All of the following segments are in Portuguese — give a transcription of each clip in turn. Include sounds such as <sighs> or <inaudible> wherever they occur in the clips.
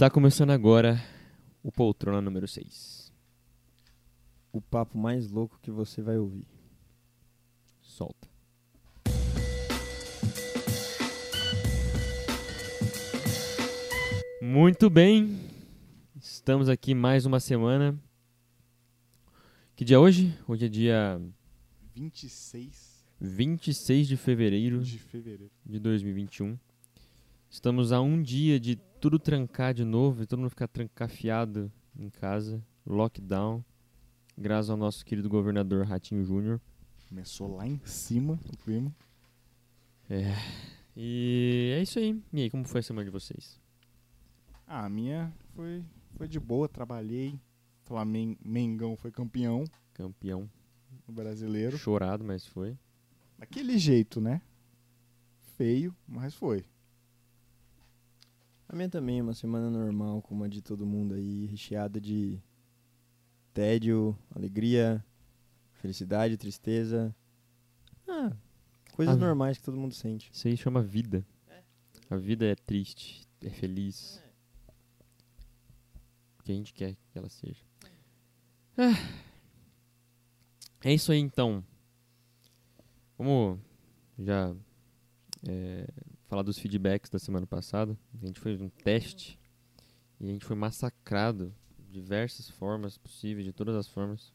Tá começando agora o Poltrona número 6. O papo mais louco que você vai ouvir. Solta. Muito bem. Estamos aqui mais uma semana. Que dia é hoje? Hoje é dia 26 26 de fevereiro de fevereiro. de 2021. Estamos a um dia de tudo trancar de novo e todo mundo ficar trancafiado em casa. Lockdown. Graças ao nosso querido governador Ratinho Júnior. Começou lá em cima o clima. É. E é isso aí. E aí, como foi a semana de vocês? Ah, a minha foi, foi de boa, trabalhei. Flamengo, Mengão foi campeão Campeão. brasileiro. Chorado, mas foi. Daquele jeito, né? Feio, mas foi. A minha também é uma semana normal, como a de todo mundo aí, recheada de tédio, alegria, felicidade, tristeza. Ah, coisas Ah, normais que todo mundo sente. Isso aí chama vida. A vida é triste, é feliz. O que a gente quer que ela seja. Ah. É isso aí então. Vamos já é, falar dos feedbacks da semana passada. A gente fez um teste e a gente foi massacrado de diversas formas possíveis, de todas as formas.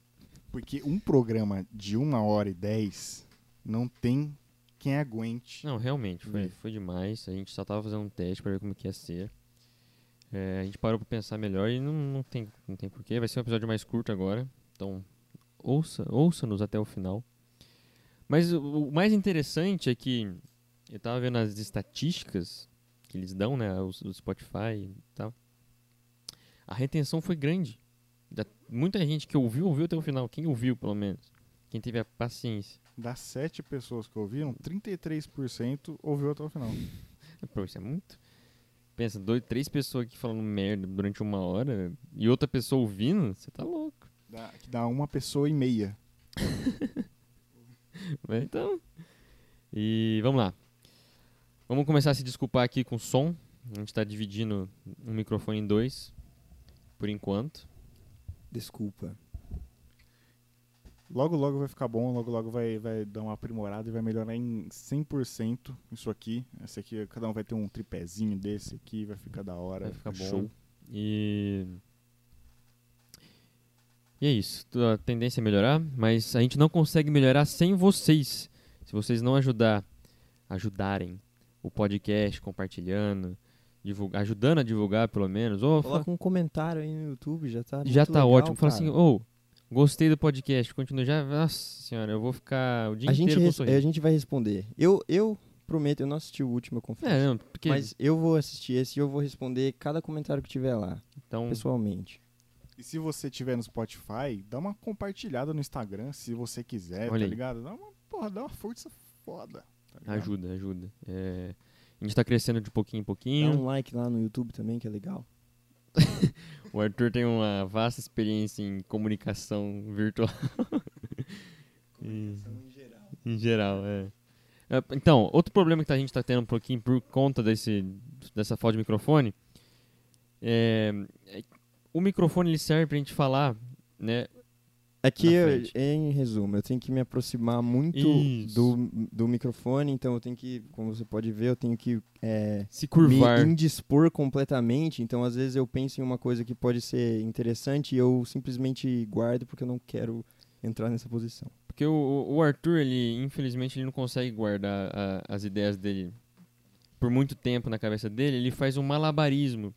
Porque um programa de uma hora e dez não tem quem aguente. Não, realmente, foi, foi demais. A gente só tava fazendo um teste pra ver como que ia ser. É, a gente parou pra pensar melhor e não, não, tem, não tem porquê. Vai ser um episódio mais curto agora. Então, ouça, ouça-nos até o final. Mas o, o mais interessante é que eu tava vendo as estatísticas que eles dão, né? O, o Spotify e tal. A retenção foi grande. Da- muita gente que ouviu, ouviu até o final. Quem ouviu, pelo menos. Quem teve a paciência. Das sete pessoas que ouviram, 33% ouviu até o final. <laughs> Pô, isso é muito. Pensa, dois, três pessoas aqui falando merda durante uma hora e outra pessoa ouvindo, você tá louco. Dá, dá uma pessoa e meia. <laughs> Mas Então. E vamos lá. Vamos começar a se desculpar aqui com o som. A gente tá dividindo um microfone em dois. Por enquanto. Desculpa. Logo, logo vai ficar bom, logo, logo vai, vai dar uma aprimorada e vai melhorar em 100% isso aqui. Esse aqui, cada um vai ter um tripézinho desse aqui, vai ficar da hora. Vai ficar bom. show. E. E é isso. A tendência é melhorar, mas a gente não consegue melhorar sem vocês. Se vocês não ajudar, ajudarem o podcast, compartilhando, divulga- ajudando a divulgar pelo menos. Ou Coloca um comentário aí no YouTube, já tá já muito tá legal, ótimo. Fala cara. assim, ô, gostei do podcast, continua. Já, nossa senhora, eu vou ficar o dia a gente, inteiro com um res- sorriso. a gente vai responder. Eu, eu prometo, eu não assisti o último, eu confesso. É, não, porque. Mas eu vou assistir esse e eu vou responder cada comentário que tiver lá, então, pessoalmente. E se você tiver no Spotify, dá uma compartilhada no Instagram, se você quiser, Olha tá aí. ligado? Dá uma, porra, dá uma força foda. Tá ajuda, ajuda. É, a gente tá crescendo de pouquinho em Dá pouquinho. um like lá no YouTube também, que é legal. <laughs> O Arthur tem uma vasta experiência em comunicação virtual. <laughs> em, em geral, é. É, Então, outro problema que a gente está tendo um pouquinho por conta desse, dessa falta de microfone é, é o microfone ele serve pra gente falar, né? É que, eu- em resumo, eu tenho que me aproximar muito Isso. do, do microfone, então eu tenho que, como você pode ver, eu tenho que é, Se curvar. me indispor completamente. Então, às vezes, eu penso em uma coisa que pode ser interessante e eu simplesmente guardo porque eu não quero entrar nessa posição. Porque o, o Arthur, ele, infelizmente, ele não consegue guardar a- as ideias dele por muito tempo na cabeça dele. Ele faz um malabarismo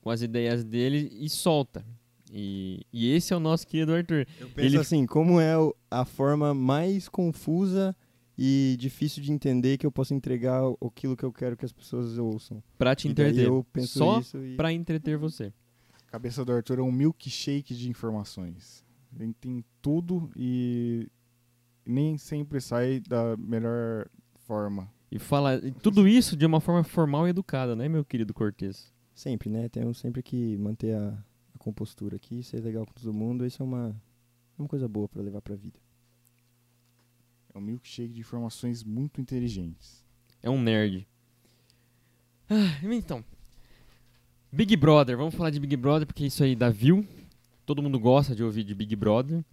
com as ideias dele e solta. E, e esse é o nosso querido Arthur. Eu penso Ele- assim, como é a forma mais confusa e difícil de entender que eu posso entregar o- aquilo que eu quero que as pessoas ouçam. Pra te entreter. eu penso Só isso e... pra entreter você. A cabeça do Arthur é um milkshake de informações. Ele tem tudo e nem sempre sai da melhor forma. E fala e tudo isso de uma forma formal e educada, né, meu querido Cortez? Sempre, né? Temos sempre que manter a compostura aqui, ser legal com todo mundo. Isso é uma, uma coisa boa pra levar pra vida. É um milkshake de informações muito inteligentes. É um nerd. Ah, então. Big Brother, vamos falar de Big Brother porque isso aí dá view. Todo mundo gosta de ouvir de Big Brother.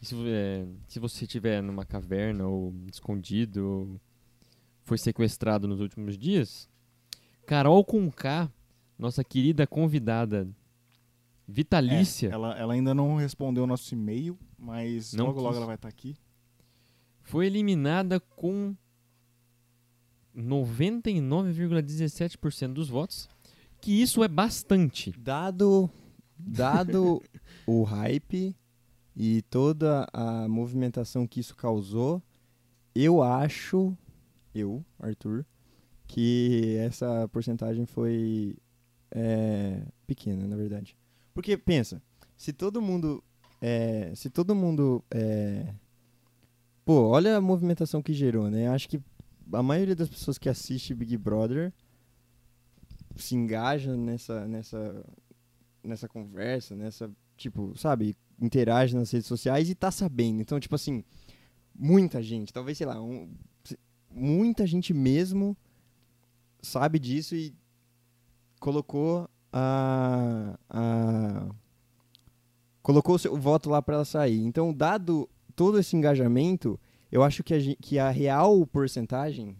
Se, é, se você estiver numa caverna ou escondido, ou foi sequestrado nos últimos dias, Carol com K, nossa querida convidada vitalícia, É, ela, ela ainda não respondeu o nosso e-mail, mas Não logo logo quis. ela vai estar aqui. foi eliminada com 99,17% dos votos. Que isso é bastante. Dado, dado <laughs> o hype e toda a movimentação que isso causou, eu acho, eu, Arthur, que essa porcentagem foi é, pequena, na verdade. Porque pensa, se todo mundo, é, se todo mundo, é, pô, olha a movimentação que gerou, né? Acho que a maioria das pessoas que assiste Big Brother se engaja nessa, nessa, nessa conversa, nessa, tipo, sabe, interage nas redes sociais e tá sabendo. Então, tipo assim, muita gente, talvez, sei lá, um- muita gente mesmo sabe disso e colocou a, a colocou o seu voto lá para ela sair. Então, dado todo esse engajamento, eu acho que a, que a real porcentagem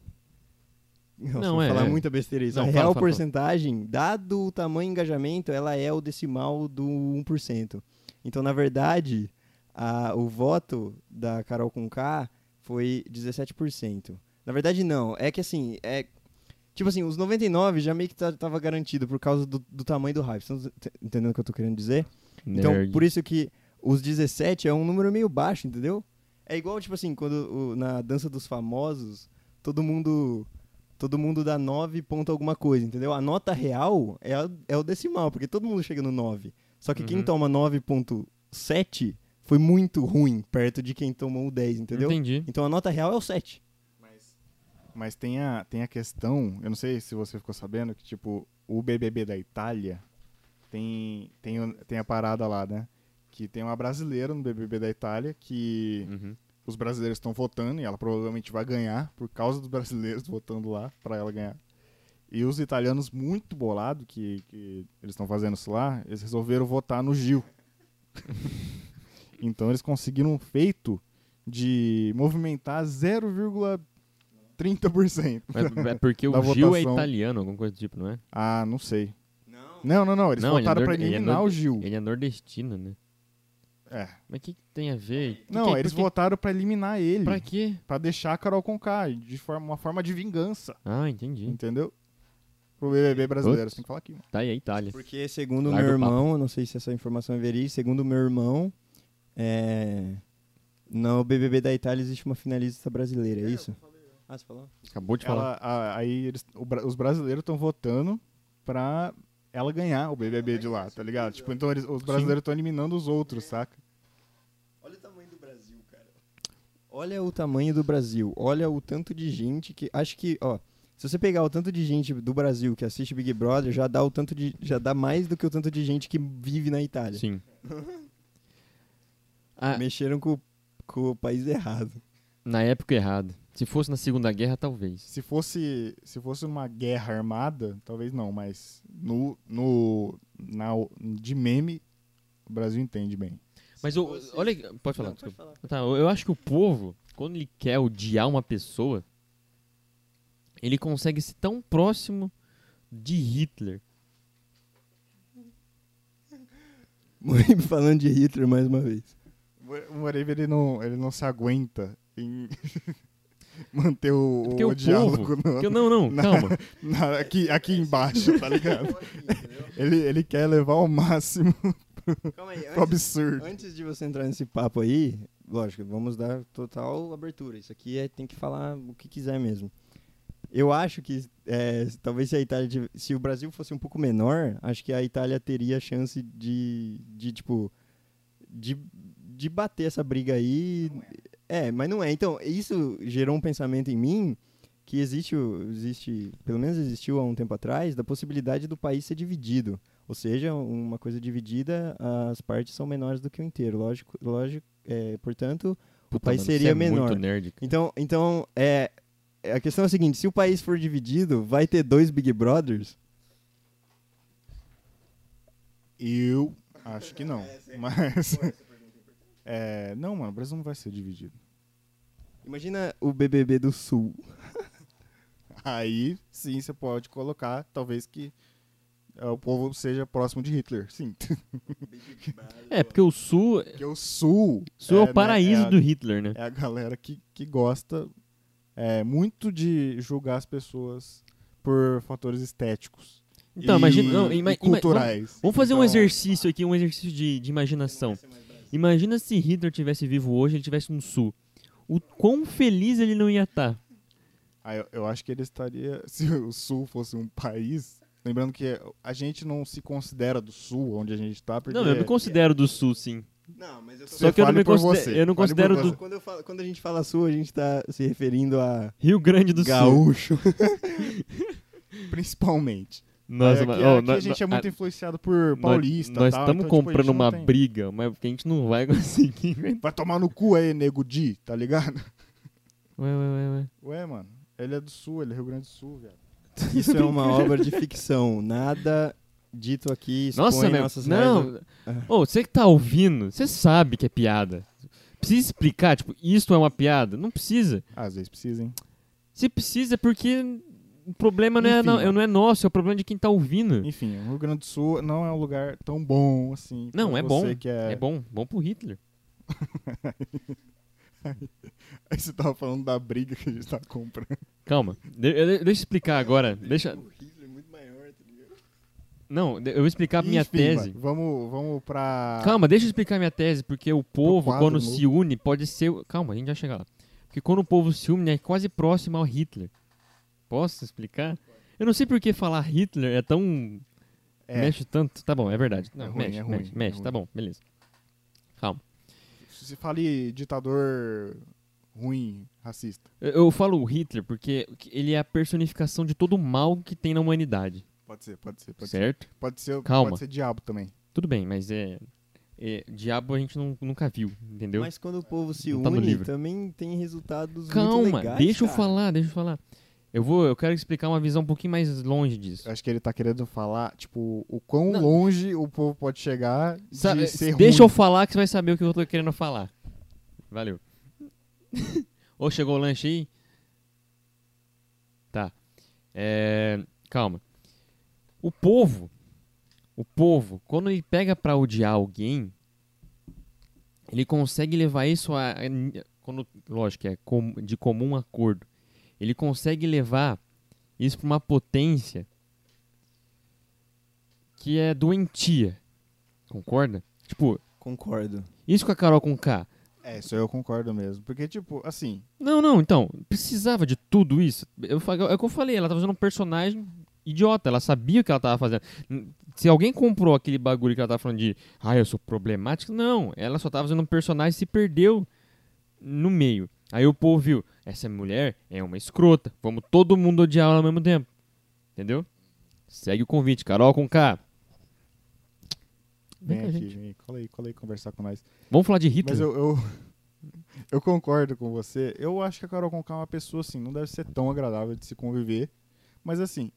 Nossa, Não, vou é, falar é. muita besteira isso. Não, a fala, real fala, fala. porcentagem, dado o tamanho do engajamento, ela é o decimal do 1%. Então, na verdade, a- o voto da Carol com K foi 17%. Na verdade, não. É que assim, é. Tipo assim, os 99 já meio que tá- tava garantido por causa do, do tamanho do hype. Vocês estão entendendo o que eu tô querendo dizer? Então, Nerd. por isso que os 17 é um número meio baixo, entendeu? É igual, tipo assim, quando o- na dança dos famosos, todo mundo todo mundo dá 9 ponto alguma coisa, entendeu? A nota real é, a- é o decimal, porque todo mundo chega no 9. Só que quem Uhum. toma 9.7 foi muito ruim perto de quem tomou o 10, entendeu? Entendi. Então a nota real é o 7. Mas tem a, tem a questão, eu não sei se você ficou sabendo, que tipo, o BBB da Itália tem, tem, tem a parada lá, né? Que tem uma brasileira no BBB da Itália que uhum. os brasileiros estão votando e ela provavelmente vai ganhar por causa dos brasileiros <laughs> votando lá para ela ganhar. E os italianos muito bolado que, que eles estão fazendo isso lá, eles resolveram votar no Gil. <laughs> então eles conseguiram um feito de movimentar 0,1 30%. É, é <laughs> porque o Gil é italiano, alguma coisa do tipo, não é? Ah, não sei. Não, não, não. Eles não, votaram ele é pra eliminar ele é o Gil. Ele é nordestino, né? É. Mas o que, que, tem a ver? Que não, que é? eles porque... votaram pra eliminar ele. Pra quê? Pra deixar a Carol Conká, de forma, uma forma de vingança. Ah, entendi. Entendeu? Pro BBB brasileiro, Ops. tem que falar aqui. Mano. Tá aí a Itália. Porque segundo meu irmão, não sei se essa informação é verídica, segundo meu irmão, é... no BBB da Itália existe uma finalista brasileira, é isso? Ah, você falou? Acabou de falar. Ela, a- aí eles, o os brasileiros estão votando pra ela ganhar o BBB de lá, tá ligado? Tipo, então eles- os brasileiros estão eliminando os outros, saca? Olha o tamanho do Brasil, cara. Olha o tamanho do Brasil. Olha o tanto de gente que. Acho que, ó. Se você pegar o tanto de gente do Brasil que assiste Big Brother, já dá o tanto de. Já dá mais do que o tanto de gente que vive na Itália. Sim. <laughs> Ah, Mexeram com, com o país errado. na época errada. Se fosse na Segunda Guerra, talvez. Se fosse, se fosse uma guerra armada, talvez não, mas no, no, na, de meme, o Brasil entende bem. Mas fosse- olha, pode falar. Não, pode falar. Tá, eu eu acho que o povo, quando ele quer odiar uma pessoa, ele consegue ser tão próximo de Hitler. <laughs> Falando de Hitler mais uma vez. O ele não, ele não se aguenta em <laughs> manter o, Porque o, o diálogo povo- no- não, não, <laughs> Na- calma. na- aqui, aqui embaixo, tá ligado? <laughs> ele, ele quer levar ao máximo <laughs> Calma aí, pro absurdo. Antes de você entrar nesse papo aí, lógico, vamos dar total abertura. Isso aqui é, tem que falar o que quiser mesmo. Eu acho que é, talvez se a Itália, se o Brasil fosse um pouco menor, acho que a Itália teria chance de, de tipo, de, de bater essa briga aí. É, mas não é. Então, isso gerou um pensamento em mim que existe, o- existe, pelo menos existiu há um tempo atrás, da possibilidade do país ser dividido. Ou seja, uma coisa dividida, as partes são menores do que o inteiro. Lógico, lógico é, portanto, o Puta, país mano, seria você é menor. muito nerd. Então, então é, a questão é a seguinte: se o país for dividido, vai ter dois Big Brothers? Eu acho que não. Mas. É, não, mano, o Brasil não vai ser dividido. Imagina o BBB do Sul. <laughs> Aí sim você pode colocar, talvez que é, o povo seja próximo de Hitler. Sim. É, porque o Sul, <laughs> Porque o Sul. Sul é, o né, paraíso é a- do Hitler, né? É a galera que, que gosta é, muito de julgar as pessoas por fatores estéticos. Então, e, imagina. Não, e ima- ima- vamos, culturais. vamos fazer um Então, exercício aqui, um exercício de, de imaginação. Imagina se Hitler tivesse vivo hoje, ele tivesse no Sul. O quão feliz ele não ia tá. estar. Ah, eu, eu acho que ele estaria. <laughs> Se o Sul fosse um país. Lembrando que a gente não se considera do Sul, onde a gente está, porque. Não, eu me considero do Sul, sim. Não, mas eu Só que eu não me por considero, você. eu não considero do Quando, eu falo- quando a gente fala Sul, a gente tá se referindo a Rio Grande do Sul. gaúcho. <laughs> <laughs> Principalmente. Aí mas, aqui, ó, aqui nó- a gente é muito influenciado por paulista. Nós estamos então, tipo, a comprando não uma tem- briga, mas que a gente não vai <laughs> conseguir. Ué, Vai tomar no cu aí, nego Di, tá ligado? ué, ué, ué. Ué, mano. Ele é do Sul, ele é Rio Grande do Sul, velho. Isso é uma <laughs> obra de ficção. Nada dito aqui expõe Nossa, meu. nossas Não. Ô, você que tá ouvindo, você sabe que é piada. Precisa explicar, tipo, isto é uma piada? Não precisa. Às vezes precisa, hein? Se precisa, é porque o problema não é, Enfim. não, não é nosso, é o problema de quem tá ouvindo. Enfim, o Rio Grande do Sul não é um lugar tão bom assim. Não, é bom. É... É bom, bom pro Hitler. <laughs> Aí você tava falando da briga que a gente tava comprando. Calma, de- de- deixa eu explicar agora. <laughs> Deixa. O Hitler é muito maior, tá ligado? Não, eu vou explicar a minha Enfim, tese. vamos, vamos pra. Calma, deixa eu explicar minha tese, porque o povo, quadro quando se une, pode ser. Calma, a gente já chega lá. Porque quando o povo se une, é quase próximo ao Hitler. Posso explicar? Eu não sei por que falar Hitler é tão. É, Mexe tanto. Tá bom, é verdade. Não, É ruim, mexe, é mexe, ruim, mexe. é Tá ruim. bom, beleza. Calma. se fale ditador ruim, racista. Eu, eu falo Hitler porque ele é a personificação de todo o mal que tem na humanidade. Pode ser, pode ser, pode ser. certo? Pode ser, Calma. pode ser diabo também. Tudo bem, mas é. é, diabo a gente não- nunca viu, entendeu? Mas quando o povo se Não tá no une, livro. também tem resultados muito Calma, legais, deixa eu cara. falar, deixa eu falar. Eu vou, eu quero explicar uma visão um pouquinho mais longe disso. Eu acho que ele tá querendo falar, tipo, o quão Não. longe o povo pode chegar de Sa- ser deixa eu ruim. falar que você vai saber o que eu tô querendo falar. Valeu. Ou chegou o lanche aí? Tá. É, calma. O povo, o povo, quando ele pega pra odiar alguém, ele consegue levar isso a, a- quando, lógico, é de comum acordo. Ele consegue levar isso pra uma potência que é doentia. Concorda? Tipo, Concordo. isso com a Carol com K. É, isso eu concordo mesmo. Porque, tipo, assim, Não, não, então, precisava de tudo isso. Eu, é o que eu falei, ela tava fazendo um personagem idiota, ela sabia o que ela tava fazendo. Se alguém comprou aquele bagulho que ela tava falando de, ah, eu sou problemática, não, ela só tava fazendo um personagem e se perdeu no meio. Aí o povo viu, essa mulher é uma escrota, vamos todo mundo odiar ela ao mesmo tempo. Entendeu? Segue o convite, Carol com K. Vem vem aqui, gente. vem, cola aí, cola aí conversar com nós. Vamos falar de Hitler? Mas eu, eu, eu concordo com você. Eu acho que a Carol Conká é uma pessoa, assim, não deve ser tão agradável de se conviver. Mas, assim,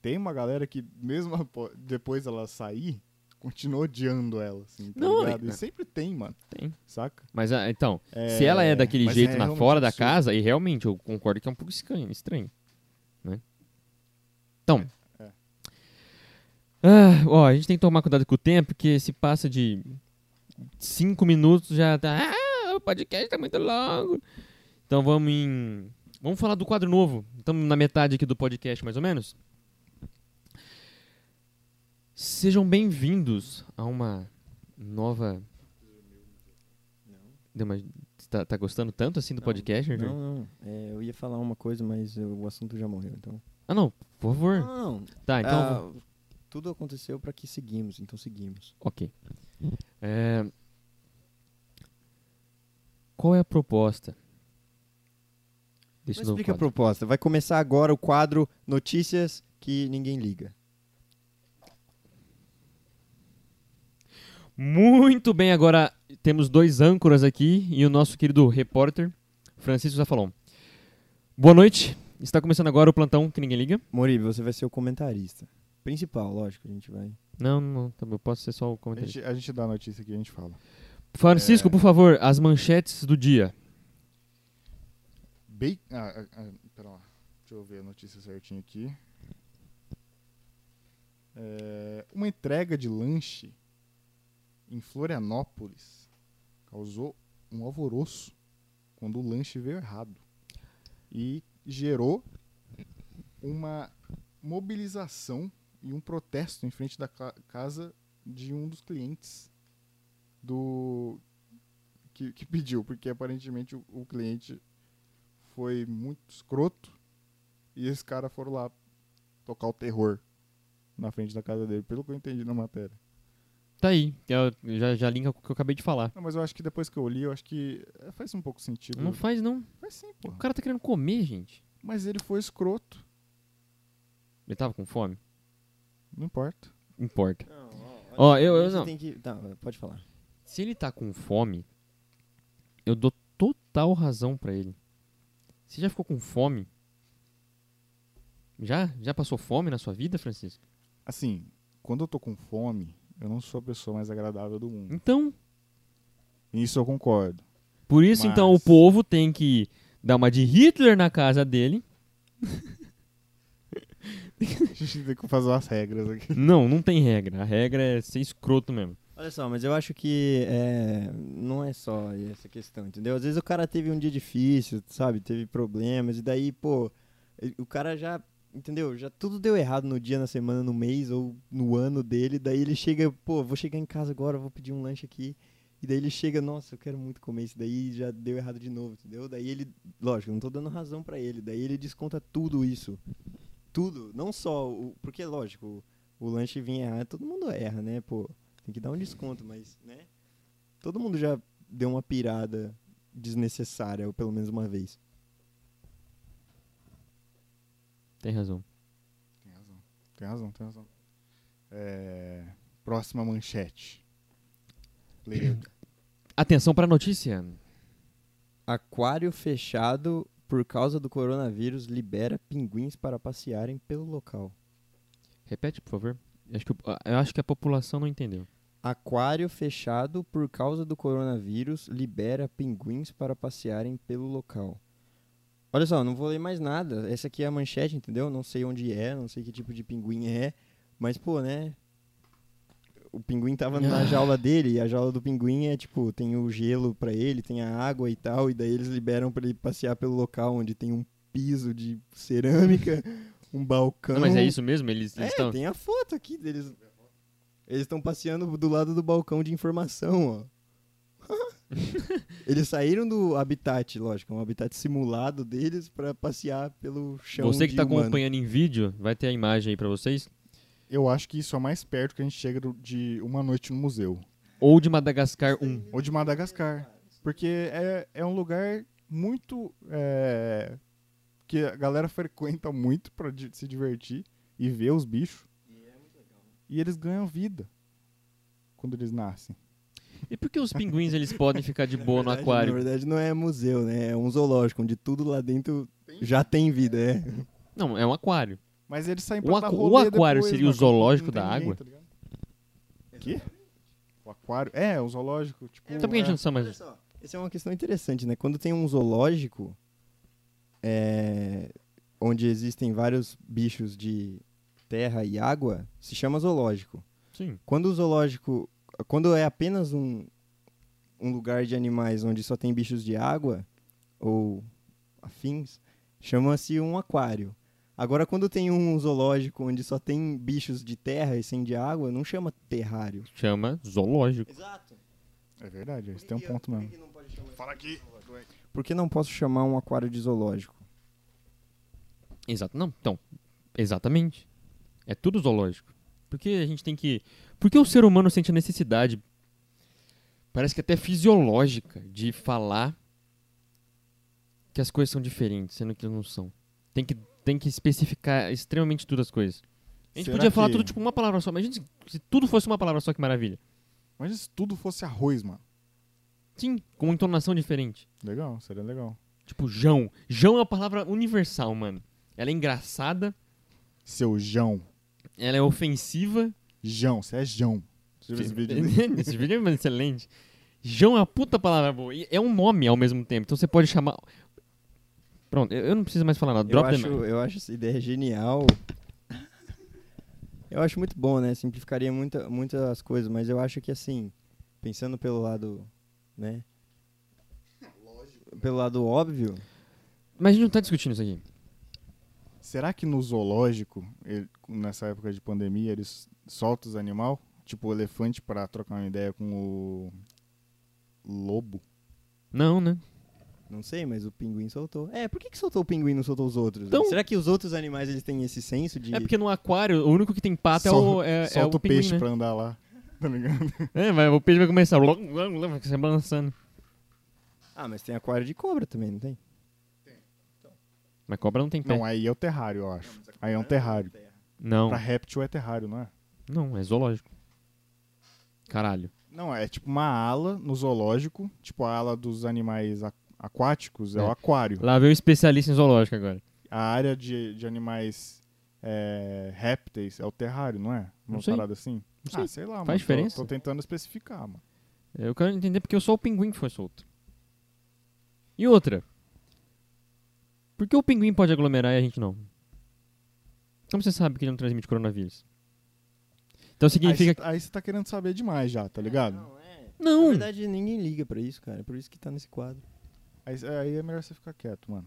tem uma galera que, mesmo <laughs> depois ela sair, continua odiando ela, assim, tá Não, ligado? é- E sempre tem, mano. Tem. Saca? Mas ah, então, Se ela é daquele jeito é na fora da absurdo. casa, e realmente eu concordo que é um pouco estranho, estranho né? Então, É, é. ah, ó, a gente tem que tomar cuidado com o tempo, porque se passa de cinco minutos já tá, ah, o podcast tá muito longo. Então vamos em, vamos falar do quadro novo. Estamos na metade aqui do podcast, mais ou menos. Sejam bem-vindos a uma nova Deu uma- Tá, tá gostando tanto assim do Não, podcast, Arthur? Não, não. É, eu ia falar uma coisa, mas eu- o assunto já morreu, então. Ah, não, por favor. Não, não. Tá, então. Ah, tudo aconteceu pra que seguimos, então seguimos. Ok. É, Qual é a proposta desse Mas explica a proposta. Vai começar agora o quadro Notícias que ninguém liga. Muito bem, agora temos dois âncoras aqui e o nosso querido repórter, Francisco Zafalon. Boa noite. Está começando agora o plantão que ninguém liga. Moribe, você vai ser o comentarista. Principal, lógico, a gente vai. Não, não, tá bom, posso ser só o A comentário. gente, a gente dá a notícia aqui e a gente fala. Francisco, É. por favor, as manchetes do dia. Ba ah, ah, ah, pera lá. Deixa eu ver a notícia certinho aqui. É, uma entrega de lanche em Florianópolis causou um alvoroço quando o lanche veio errado e gerou uma mobilização e um protesto em frente da ca- casa de um dos clientes do que, que pediu, porque aparentemente o, o cliente foi muito escroto e esses caras foram lá tocar o terror na frente da casa dele, pelo que eu entendi na matéria. Tá aí, que é já, já linka com o que eu acabei de falar. Não, mas eu acho que depois que eu li, eu acho que é, faz um pouco sentido. Não faz, não. Faz sim, pô. O cara tá querendo comer, gente. Mas ele foi escroto. Ele tava com fome? Não importa. Importa. Não, Ó, eu- eu você não. Tem que... Tá, pode falar. Se ele tá com fome, eu dou total razão pra ele. Você já ficou com fome? Já? Já passou fome na sua vida, Francisco? Assim, quando eu tô com fome, eu não sou a pessoa mais agradável do mundo. Então, Nisso eu concordo. por isso então o Mas- povo tem que dar uma de Hitler na casa dele. <laughs> A gente tem que fazer umas regras aqui. Não, não tem regra. A regra é ser escroto mesmo. Olha só, mas eu acho que é, não é só essa questão, entendeu? Às vezes o cara teve um dia difícil, sabe? Teve problemas, e daí, pô, o cara já, entendeu? Já tudo deu errado no dia, na semana, no mês ou no ano dele. Daí ele chega, pô, vou chegar em casa agora, vou pedir um lanche aqui. E daí ele chega, nossa, eu quero muito comer isso. Daí já deu errado de novo, entendeu? Daí ele, lógico, não tô dando razão pra ele. Daí ele desconta tudo isso. Tudo, não só o. Porque, lógico, o, o lanche vinha errado, todo mundo erra, né, pô? Tem que dar um desconto, mas, né? Todo mundo já deu uma pirada desnecessária, ou pelo menos uma vez. Tem razão. Tem razão. Tem razão, tem razão. É, Próxima manchete. Player. <clears throat> Atenção pra notícia. Aquário fechado por causa do coronavírus libera pinguins para passearem pelo local. Repete, por favor. Acho que, eu acho que a população não entendeu. Aquário fechado por causa do coronavírus libera pinguins para passearem pelo local. Olha só, não vou ler mais nada. Essa aqui é a manchete, entendeu? Não sei onde é, não sei que tipo de pinguim é. Mas, pô, né? O pinguim tava na <laughs> jaula dele e a jaula do pinguim é tipo, tem o gelo pra ele, tem a água e tal, e daí eles liberam pra ele passear pelo local onde tem um piso de cerâmica, <laughs> um balcão. Não, mas é isso mesmo? Eles É, estão. tem a foto aqui deles. Eles estão passeando do lado do balcão de informação, ó. <laughs> Eles saíram do habitat, lógico, é um habitat simulado deles pra passear pelo chão Você que tá humano. acompanhando em vídeo, vai ter a imagem aí pra vocês. Eu acho que isso é mais perto que a gente chega do- de uma noite no museu. Ou de Madagascar 1. Ou de Madagascar. Porque é, é um lugar muito. é, que a galera frequenta muito pra di- se divertir e ver os bichos. E eles ganham vida quando eles nascem. E por que os pinguins eles podem ficar de boa no verdade- aquário? Na verdade não é museu, né? É um zoológico, onde tudo lá dentro já tem vida, é. Não, é um aquário. Mas eles saem O pra dar aqua- o aquário depois, seria o zoológico tem da ninguém, água? tá ligado? Quê? O aquário? É, o zoológico. Tipo, Então por que a gente não sabe só, essa é uma questão interessante, né? Quando tem um zoológico, é, onde existem vários bichos de terra e água, se chama zoológico. Sim. Quando o zoológico, quando é apenas um, um lugar de animais onde só tem bichos de água ou afins, chama-se um aquário. Agora, quando tem um zoológico onde só tem bichos de terra e sem de água, não chama terrário. Chama zoológico. Exato. É verdade, esse tem um ponto mesmo. Fala aqui. Por que não posso chamar um aquário de zoológico? Exato. Não, então, exatamente. É tudo zoológico. Porque a gente tem que. Porque o ser humano sente a necessidade, parece que até fisiológica, de falar que as coisas são diferentes, sendo que não são. Tem que, tem que especificar extremamente tudo as coisas. A gente Será podia falar que- tudo tipo uma palavra só. Imagina se, se tudo fosse uma palavra só, que maravilha. Mas se tudo fosse arroz, mano. Sim, com uma entonação diferente. Legal, seria legal. Tipo, Jão. Jão é uma palavra universal, mano. Ela é engraçada. Seu Jão. Ela é ofensiva. Jão, você é Jão. Você viu esse vídeo? <laughs> Esse vídeo é excelente. João é uma puta palavra boa. E é um nome ao mesmo tempo. Então você pode chamar. Pronto, eu eu não preciso mais falar nada. Eu Drop the acho, eu acho essa ideia genial. Eu acho muito bom, né? Simplificaria muita, muitas coisas, mas eu acho que assim, pensando pelo lado, né? <laughs> Pelo lado óbvio, Mas a gente não tá discutindo isso aqui. Será que no zoológico, ele- nessa época de pandemia, eles soltam os animais? Tipo o elefante pra trocar uma ideia com o lobo? Não, né? não sei, mas o pinguim soltou. É, por que, que soltou o pinguim e não soltou os outros? Então- Será que os outros animais eles têm esse senso de. É porque no aquário, o único que tem pata é Sol- o, é, é Solta o o pinguim, peixe né? pra andar lá. <laughs> Tá ligado? É, vai, o peixe vai começar. Vai se balançando. Ah, mas tem aquário de cobra também, não tem? Mas cobra não tem pé. Não, aí é o terrário, eu acho. Aí é um terrário. Não, Pra réptil é terrário, não é? não, é zoológico. Caralho. Não, é tipo uma ala no zoológico, tipo a ala dos animais aquáticos é, É. o aquário. Lá veio o especialista em zoológico agora. A área de, de animais é, répteis é o terrário, não é? Uma Não sei. parada assim? Não sei. Ah, sei lá, mano. Faz Tô- diferença? Tô, tentando especificar, mano. Eu quero entender porque só o pinguim que foi solto. E outra. Por que o pinguim pode aglomerar e a gente não? Como você sabe que ele não transmite coronavírus? Então significa Aí você tá querendo saber demais já, tá ligado? Não, é. que. Na Não! verdade, ninguém liga pra isso, cara. É por isso que tá nesse quadro. Aí, aí é melhor você ficar quieto, mano.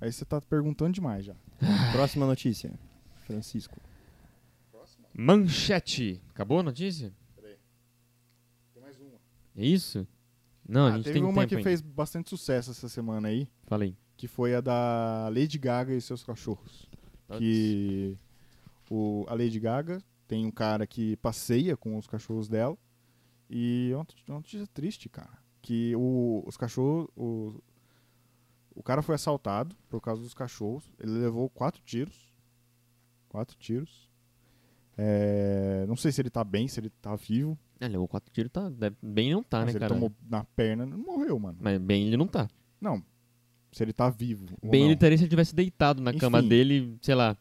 Aí você tá perguntando demais já. <sighs> Próxima notícia. Francisco. Manchete! Acabou a notícia? Tem mais uma. É isso? Não, a Ah, gente teve tem uma tempo que ainda. fez bastante sucesso essa semana aí, Falei. Que foi a da Lady Gaga e seus cachorros. Que o, a Lady Gaga tem um cara que passeia com os cachorros dela. E é uma notícia triste, cara. Que o, os cachorros. O, o cara foi assaltado por causa dos cachorros. Ele levou quatro tiros. Quatro tiros. É, não sei se ele tá bem, se ele tá vivo. Ah, levou quatro tiros, tá. deve- Bem não tá, mas né, ele cara? tomou na perna não morreu, mano. Mas bem ele não tá. Não. Se ele tá vivo. Bem ele estaria se ele tivesse deitado na cama Enfim. dele, sei lá,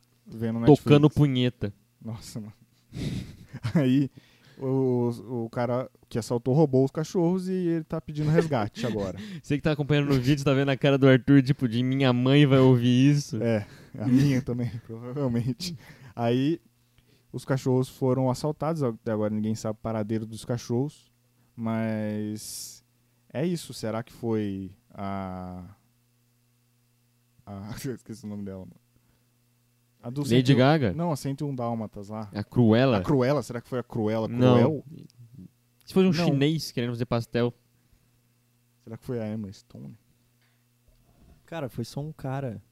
tocando punheta. Nossa, mano. <laughs> Aí o, o cara que assaltou roubou os cachorros e ele tá pedindo resgate agora. <laughs> Você que tá acompanhando no vídeo, tá vendo a cara do Arthur, tipo, de minha mãe vai ouvir isso. É, a minha também, <laughs> provavelmente. Aí os cachorros foram assaltados, até agora ninguém sabe o paradeiro dos cachorros, mas é isso. Será que foi a. a <laughs> eu esqueci o nome dela, mano. A do Lady 101 Gaga? Não, a 101 Dálmatas lá. A Cruella? A Cruella, será que foi a Cruella Não. Cruel? Se fosse um Não. chinês querendo fazer pastel. Será que foi a Emma Stone? Cara, foi só um cara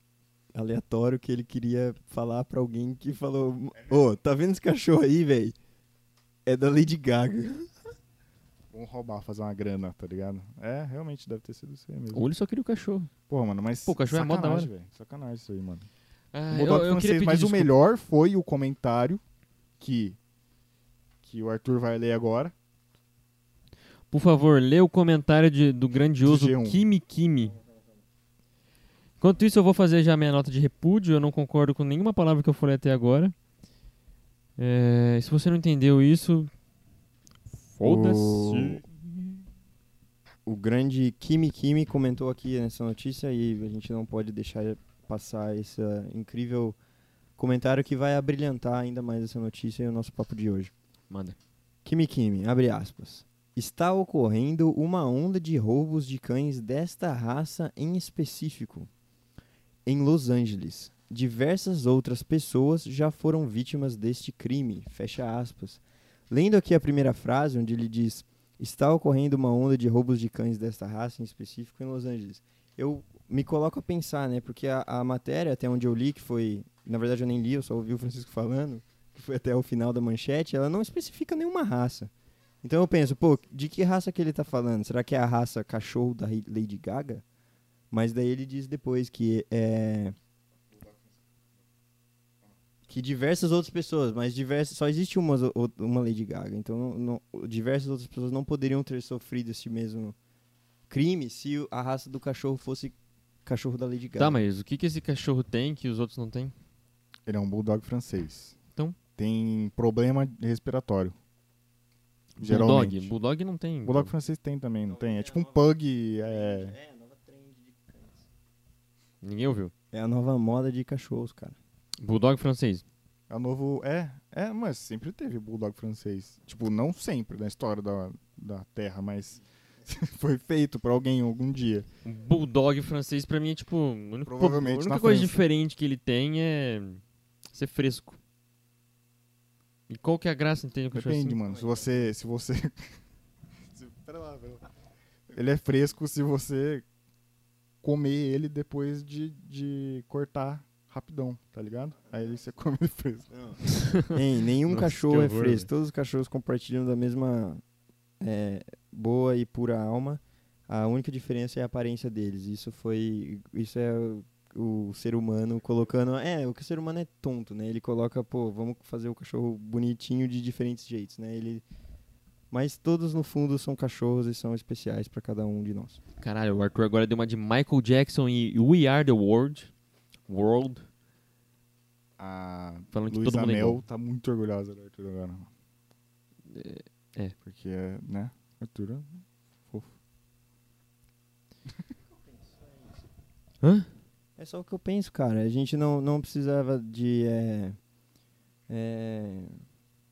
aleatório que ele queria falar pra alguém que falou: Ô, tá vendo esse cachorro aí, velho? É da Lady Gaga. Vamos roubar, fazer uma grana, tá ligado? É, realmente deve ter sido isso aí mesmo. Ou ele só queria o cachorro. Pô, mano, mas. Pô, o cachorro é mó da sacanagem, hora. velho. Sacanagem isso aí, mano. Ah, O eu, eu queria francês, pedir mas o desculpa. melhor foi o comentário que. Que o Arthur vai ler agora. Por favor, lê o comentário de- do grandioso Do G1. Kimi Kimi. Enquanto isso, eu vou fazer já minha nota de repúdio. Eu não concordo com nenhuma palavra que eu falei até agora. É, se você não entendeu isso, foda-se. O grande Kimi Kimi comentou aqui nessa notícia e a gente não pode deixar passar esse incrível comentário que vai abrilhantar ainda mais essa notícia e o nosso papo de hoje. Manda. Kimi Kimi, abre aspas. Está ocorrendo uma onda de roubos de cães desta raça em específico em Los Angeles. Diversas outras pessoas já foram vítimas deste crime. Fecha aspas. Lendo aqui a primeira frase, onde ele diz: Está ocorrendo uma onda de roubos de cães desta raça em específico em Los Angeles. Eu me coloco a pensar, né? Porque a, a matéria, até onde eu li, que foi. Na verdade, eu nem li, eu só ouvi o Francisco falando, que foi até o final da manchete, ela não especifica nenhuma raça. Então eu penso, pô, de que raça que ele tá falando? Será que é a raça cachorro da Lady Gaga? Mas daí ele diz depois que é. Que diversas outras pessoas, mas diversas, só existe uma, uma Lady Gaga. Então não- não- diversas outras pessoas não poderiam ter sofrido esse mesmo crime se a raça do cachorro fosse cachorro da Lady Gaga. Tá, mas o que, que esse cachorro tem que os outros não têm? Ele é um bulldog francês. Então? tem problema respiratório. Bulldog. Geralmente. Bulldog não tem. Bulldog francês tem também, não tem? É tipo um pug. É... Ninguém ouviu. É a nova moda de cachorros, cara. Bulldog francês. É o novo. É, é, mas sempre teve Bulldog francês. Tipo, não sempre na história da, da Terra, mas <laughs> foi feito por alguém algum dia. Um Bulldog francês pra mim é tipo. A única, Provavelmente a única coisa França. diferente que ele tem é ser fresco. E qual que é a graça de ter cachorro Depende, assim? mano. Se você. Se você. <laughs> pera lá, pera lá. Ele é fresco se você comer ele depois de, de cortar rapidão, tá ligado? Aí você come ele <laughs> fresco. Hein, nenhum Nossa, cachorro é fresco. Todos os cachorros compartilham da mesma é, boa e pura alma. A única diferença é a aparência deles. Isso foi. Isso é o, o ser humano colocando. É, o que o ser humano é tonto, né? Ele coloca, pô, vamos fazer o cachorro bonitinho de diferentes jeitos, né? Ele. Mas todos no fundo são cachorros e são especiais pra cada um de nós. Caralho, o Arthur agora deu uma de Michael Jackson e We Are the World. World. A Falando que todo mundo é tá muito orgulhosa do Arthur agora. É. Porque, né? Arthur é fofo. Hã? É só o que eu penso, cara. A gente não, não precisava de. é, é,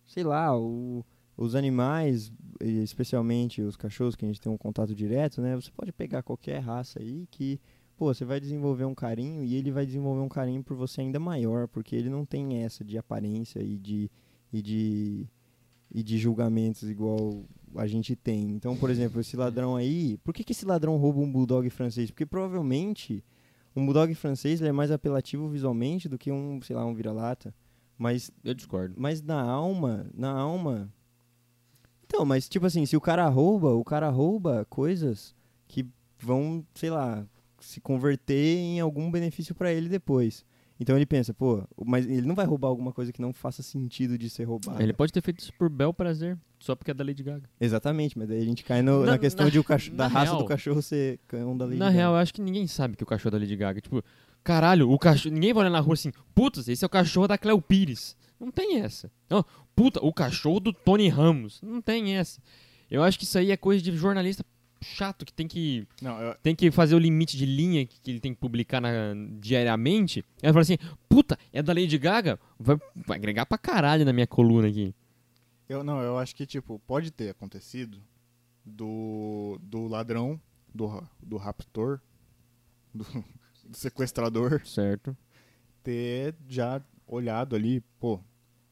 sei lá, o- os animais, especialmente os cachorros, que a gente tem um contato direto, né? Você pode pegar qualquer raça aí que. Pô, você vai desenvolver um carinho e ele vai desenvolver um carinho por você ainda maior, porque ele não tem essa de aparência e de. E de e de julgamentos igual a gente tem. Então, por exemplo, esse ladrão aí, por que, que esse ladrão rouba um bulldog francês? Porque provavelmente um bulldog francês é mais apelativo visualmente do que um, sei lá, um vira-lata. Mas, Eu discordo. mas na alma, na alma. Então, mas tipo assim, se o cara rouba, o cara rouba coisas que vão, sei lá, se converter em algum benefício pra ele depois. Então ele pensa, pô, mas ele não vai roubar alguma coisa que não faça sentido de ser roubada. Ele pode ter feito isso por bel prazer, só porque é da Lady Gaga. Exatamente, mas daí a gente cai no- na, Na- questão na- de o cacho- da na raça real- do cachorro ser cão da Lady Na Gaga. real, eu acho que ninguém sabe que o cachorro é da Lady Gaga. Tipo, caralho, o cachorro. Ninguém vai olhar na rua assim, putz, esse é o cachorro da Cleo Pires. Não tem essa. Não, puta, o cachorro do Tony Ramos. Não tem essa. Eu acho que isso aí é coisa de jornalista chato que tem que Não, eu, tem que fazer o limite de linha que, que ele tem que publicar na- diariamente. Ela fala assim, puta, é da Lady Gaga? Vai, vai agregar pra caralho na minha coluna aqui. eu não, eu acho que, tipo, pode ter acontecido do, do ladrão, do, do raptor, <laughs> do, do sequestrador, Certo. ter já olhado ali, pô,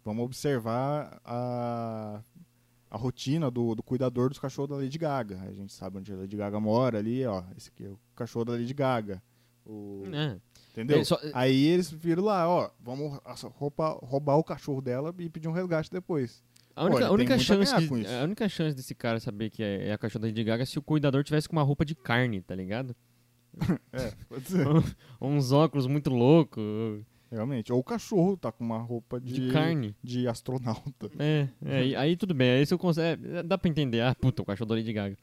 vamos observar a, a rotina do, do cuidador dos cachorros da Lady Gaga. A gente sabe onde a Lady Gaga mora ali, ó. Esse aqui é o cachorro da Lady Gaga. O, É. Entendeu? Ele só- Aí eles viram lá, ó, vamos roubar, roubar o cachorro dela e pedir um resgate depois. A única, ele a única a chance isso. a única chance desse cara saber que é, é a cachorra da Lady Gaga é se o cuidador tivesse com uma roupa de carne, tá ligado? <laughs> É, pode ser. <laughs> Uns óculos muito loucos, Realmente. Ou o cachorro tá com uma roupa de, de, carne. de astronauta. É, é, aí, tudo bem, aí se eu consigo, é, dá pra entender. Ah, puta, o cachorro da Lady Gaga.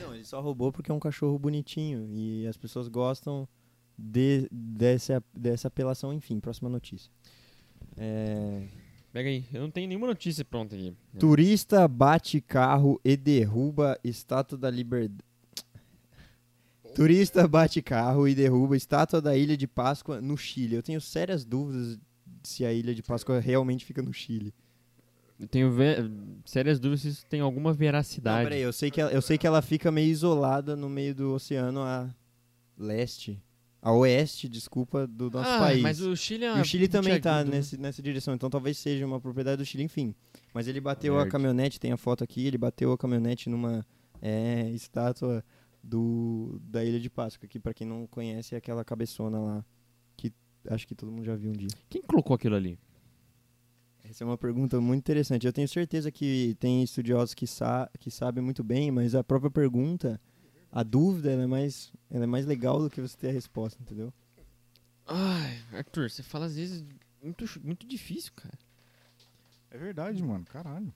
Não, ele só roubou porque é um cachorro bonitinho e as pessoas gostam de, dessa, dessa apelação. Enfim, próxima notícia. É, Pega aí, eu não tenho nenhuma notícia pronta aqui. turista bate carro e derruba estátua da liberdade. Turista bate carro e derruba estátua da Ilha de Páscoa no Chile. Eu tenho sérias dúvidas se a Ilha de Páscoa realmente fica no Chile. Eu tenho sérias dúvidas se isso tem alguma Não, veracidade. peraí, eu sei, que ela, eu sei que ela fica meio isolada no meio do oceano a leste. A oeste, desculpa, do nosso ah, país. mas o Chile é E o Chile também tá puntiagudo, né? nesse, nessa direção, então talvez seja uma propriedade do Chile, enfim. Mas ele bateu a caminhonete, tem a foto aqui, ele bateu a caminhonete numa é, estátua do, da Ilha de Páscoa, que pra quem não conhece é aquela cabeçona lá, que acho que todo mundo já viu um dia. Quem colocou aquilo ali? Essa é uma pergunta muito interessante. Eu tenho certeza que tem estudiosos que, sa que sabem muito bem, mas a própria pergunta, a dúvida, ela é, mais, ela é mais legal do que você ter a resposta, entendeu? Ai, Arthur, você fala às vezes muito, muito difícil, cara. É verdade, mano. Caralho.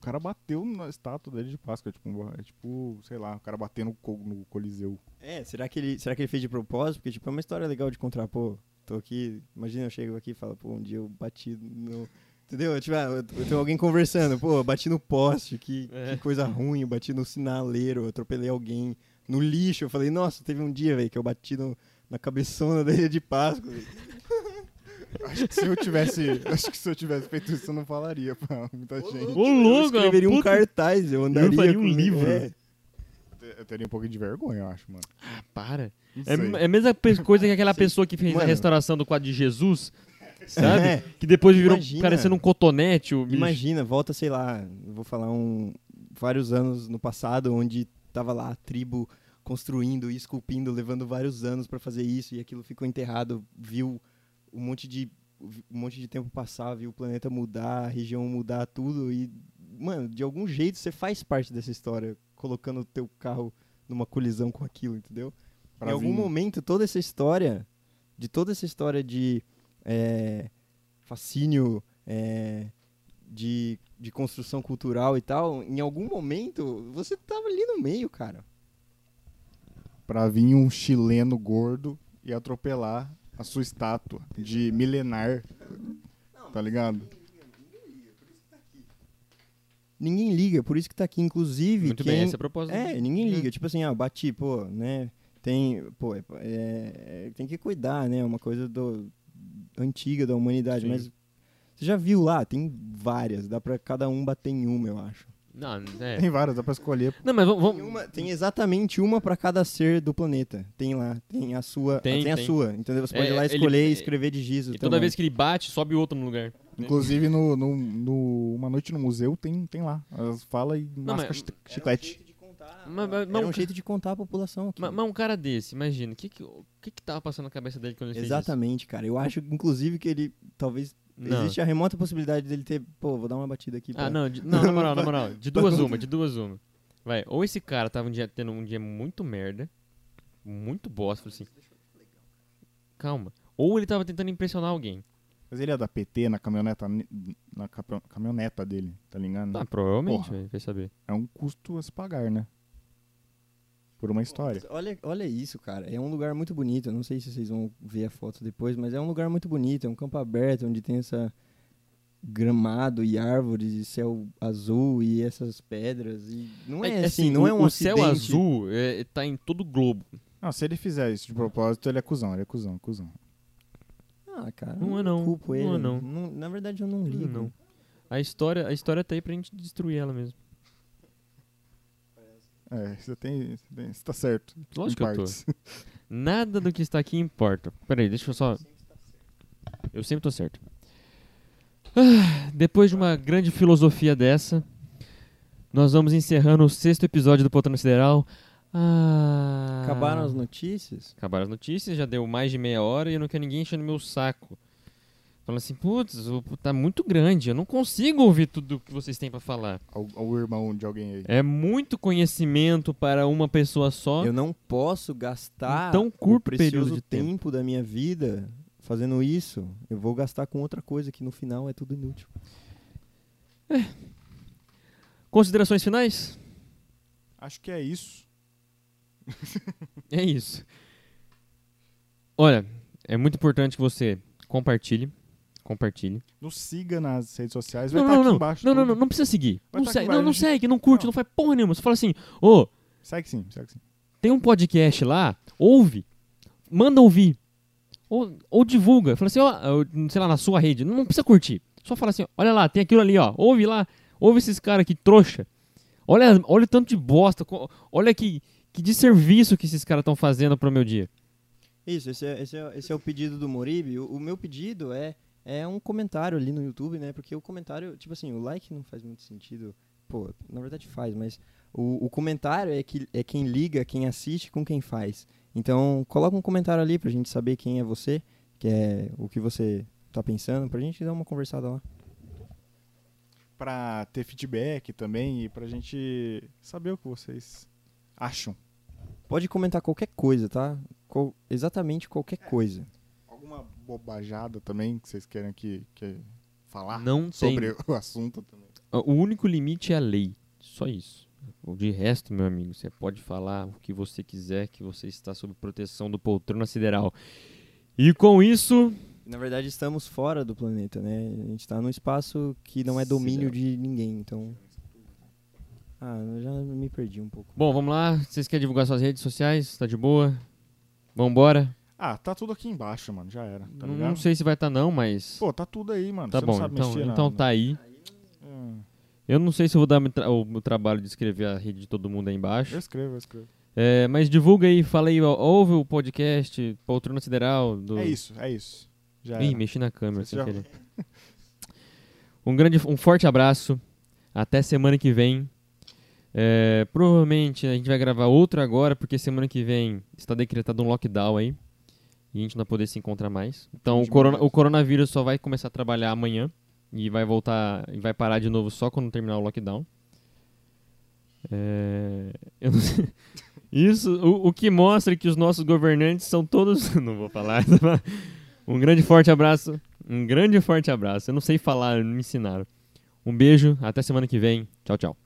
Cara bateu na estátua dele de Páscoa. É tipo, é tipo sei lá, o cara bateu no, co- no Coliseu. É, será que, ele, será que ele fez de propósito? Porque, tipo, é uma história legal de contar, pô, tô aqui, imagina eu chego aqui e falo, pô, um dia eu bati no... Entendeu? Tipo, ah, eu, eu tenho alguém conversando, pô, eu bati no poste, que, É. que coisa ruim, eu bati no sinaleiro, eu atropelei alguém, no lixo, eu falei, nossa, teve um dia, velho, que eu bati no, na cabeçona da ilha de Páscoa. Acho que se eu tivesse. <laughs> acho que se eu tivesse feito isso, eu não falaria pra muita gente. Ô, louco, eu escreveria um puta- cartaz, eu andaria faria um com- livro. é. Eu teria um pouquinho de vergonha, eu acho, mano. Ah, para. É, é a mesma <laughs> coisa que aquela pessoa que fez a Mano. restauração do quadro de Jesus, <laughs> sabe? É. Que depois virou Imagina. parecendo um cotonete. O bicho. Imagina, volta, sei lá, eu vou falar um vários anos no passado, onde tava lá a tribo construindo e esculpindo, levando vários anos pra fazer isso e aquilo ficou enterrado, viu um monte de um monte de tempo passar, viu o planeta mudar, a região mudar tudo e mano, de algum jeito você faz parte dessa história, colocando o teu carro numa colisão com aquilo, entendeu? Pra em algum vir- momento, toda essa história, de toda essa história de é, fascínio, é, de, de construção cultural e tal, em algum momento, você tava ali no meio, cara. Pra vir um chileno gordo e atropelar a sua estátua de milenar. Tá ligado? Ninguém liga, por isso que tá aqui, inclusive, Muito quem... bem, essa é a proposta. É, ninguém liga. Tipo assim, ah, bati, pô, né? Tem, pô, é- é- tem que cuidar, né? É uma coisa do, antiga da humanidade. Sim. Mas você já viu lá? Tem várias. Dá pra cada um bater em uma, eu acho. Não, é. Tem várias, dá pra escolher. Não, mas vamos. Tem, uma- tem exatamente uma pra cada ser do planeta. Tem lá. Tem a sua. Tem, Tem, a tem. sua. Entendeu? Você pode É, ir lá ele- escolher e é- escrever de giz. E toda vez que ele bate, sobe outro no lugar. Inclusive, no, no, no- Uma Noite no Museu tem, tem lá. Elas falam e Não, masca mas- chi- chiclete. Mas, mas- mas Era um ca- jeito de contar a população aqui. mas- mas um cara desse, imagina, o que que, que que tava passando na cabeça dele quando ele fez Exatamente, cara. Eu acho, inclusive, que ele talvez. Não. Existe a remota possibilidade dele ter. Pô, vou dar uma batida aqui. Ah, pra- não, de- não, na moral, na <laughs> moral. De duas uma, de duas uma. Vai, ou esse cara tava um dia, tendo um dia muito merda, muito bosta, assim. Calma. Ou ele tava tentando impressionar alguém. Mas ele é da PT na caminhoneta, ne- na caminhoneta dele, tá ligado? Ah, provavelmente, Porra. vai, saber. É um custo a se pagar, né? Por uma história. Olha, olha isso, cara. É um lugar muito bonito. Eu não sei se vocês vão ver a foto depois, mas é um lugar muito bonito. É um campo aberto onde tem essa gramado e árvores e céu azul e essas pedras. E não é, assim, não o, é um o acidente. céu azul é, tá em todo o globo. Não, se ele fizer isso de propósito, ele é cuzão, ele é cuzão, cuzão. Ah, cara. Não é eu não, Culpo não é ele. não. Na verdade, eu não ligo. Não. A história, a história tá aí pra gente destruir ela mesmo. É, você tem. Você, tem, você tá certo. Lógico que eu tô. <laughs> Nada do que está aqui importa. Peraí, deixa eu só. Eu sempre tô certo. Ah, depois de uma grande filosofia dessa, nós vamos encerrando o sexto episódio do Poltrona Sideral. Ah, Acabaram as notícias? Acabaram as notícias, já deu mais de meia hora e eu não quero ninguém enchendo meu saco. Falando assim, putz, o- tá muito grande, eu não consigo ouvir tudo o que vocês têm pra falar. Ao, ao irmão de alguém aí. É muito conhecimento para uma pessoa só. Eu não posso gastar Em tão curto o precioso período de tempo. tempo da minha vida fazendo isso. Eu vou gastar com outra coisa que no final é tudo inútil. Considerações finais? Acho que é isso. <laughs> É isso. Olha, é muito importante que você compartilhe. Compartilhe. Nos siga nas redes sociais, vai Não, estar não, aqui não. embaixo. Não, não, não, não precisa seguir. Não, tá segue, aqui não, não segue, não curte, Não. não faz porra nenhuma. Você fala assim, ô, Segue sim, segue sim. tem um podcast lá, ouve. Manda ouvir. Ou, ou divulga. Fala assim, ó, sei lá, na sua rede. Não precisa curtir. Só fala assim, olha lá, tem aquilo ali, ó. Ouve lá. Ouve esses caras aqui, trouxa. Olha, olha o tanto de bosta. Olha que, que desserviço que esses caras estão fazendo pro meu dia. Isso, esse é, esse é, esse é o pedido do Moribe. O, o meu pedido é, é um comentário ali no YouTube, né? Porque o comentário, tipo assim, o like não faz muito sentido. Pô, na verdade faz, mas o, o comentário é, que, é quem liga, quem assiste com quem faz. Então, coloca um comentário ali pra gente saber quem é você, que é o que você tá pensando, pra gente dar uma conversada lá. Pra ter feedback também e pra gente saber o que vocês acham. Pode comentar qualquer coisa, tá? Qual- exatamente qualquer coisa. Alguma bobajada também que vocês querem que, que falar Não tem. sobre o assunto também. O único limite é a lei. Só isso. O de resto, meu amigo, você pode falar o que você quiser, que você está sob proteção do poltrona sideral. E com isso, Na verdade, estamos fora do planeta, né? A gente tá num espaço que não é domínio de ninguém, então. Ah, eu já me perdi um pouco. bom, vamos lá. Vocês querem divulgar suas redes sociais? Tá de boa? Vambora? Ah, tá tudo aqui embaixo, mano. Já era. Tá não, sei se vai estar não, mas Pô, tá tudo aí, mano. tá Você bom. não sabe Então, então tá aí. Hum, Eu não sei se eu vou dar o meu trabalho de escrever a rede de todo mundo aí embaixo. Eu escrevo, eu escrevo. É, mas divulga aí, fala aí, ouve o podcast Poltrona Sideral. Do... É isso, é isso. Já Ih, era. mexi na câmera sem já- querer. Um grande, um forte abraço. Até semana que vem. É, provavelmente a gente vai gravar outro agora, porque semana que vem está decretado um lockdown aí. E a gente não vai poder se encontrar mais. Então o, corona- o coronavírus só vai começar a trabalhar amanhã. E vai voltar. E vai parar de novo só quando terminar o lockdown. É, <laughs> eu não sei. Isso, o, o que mostra que os nossos governantes são todos. <laughs> Não vou falar. <laughs> Um grande forte abraço. Um grande forte abraço. Eu não sei falar, não me ensinaram. Um beijo, até semana que vem. Tchau, tchau.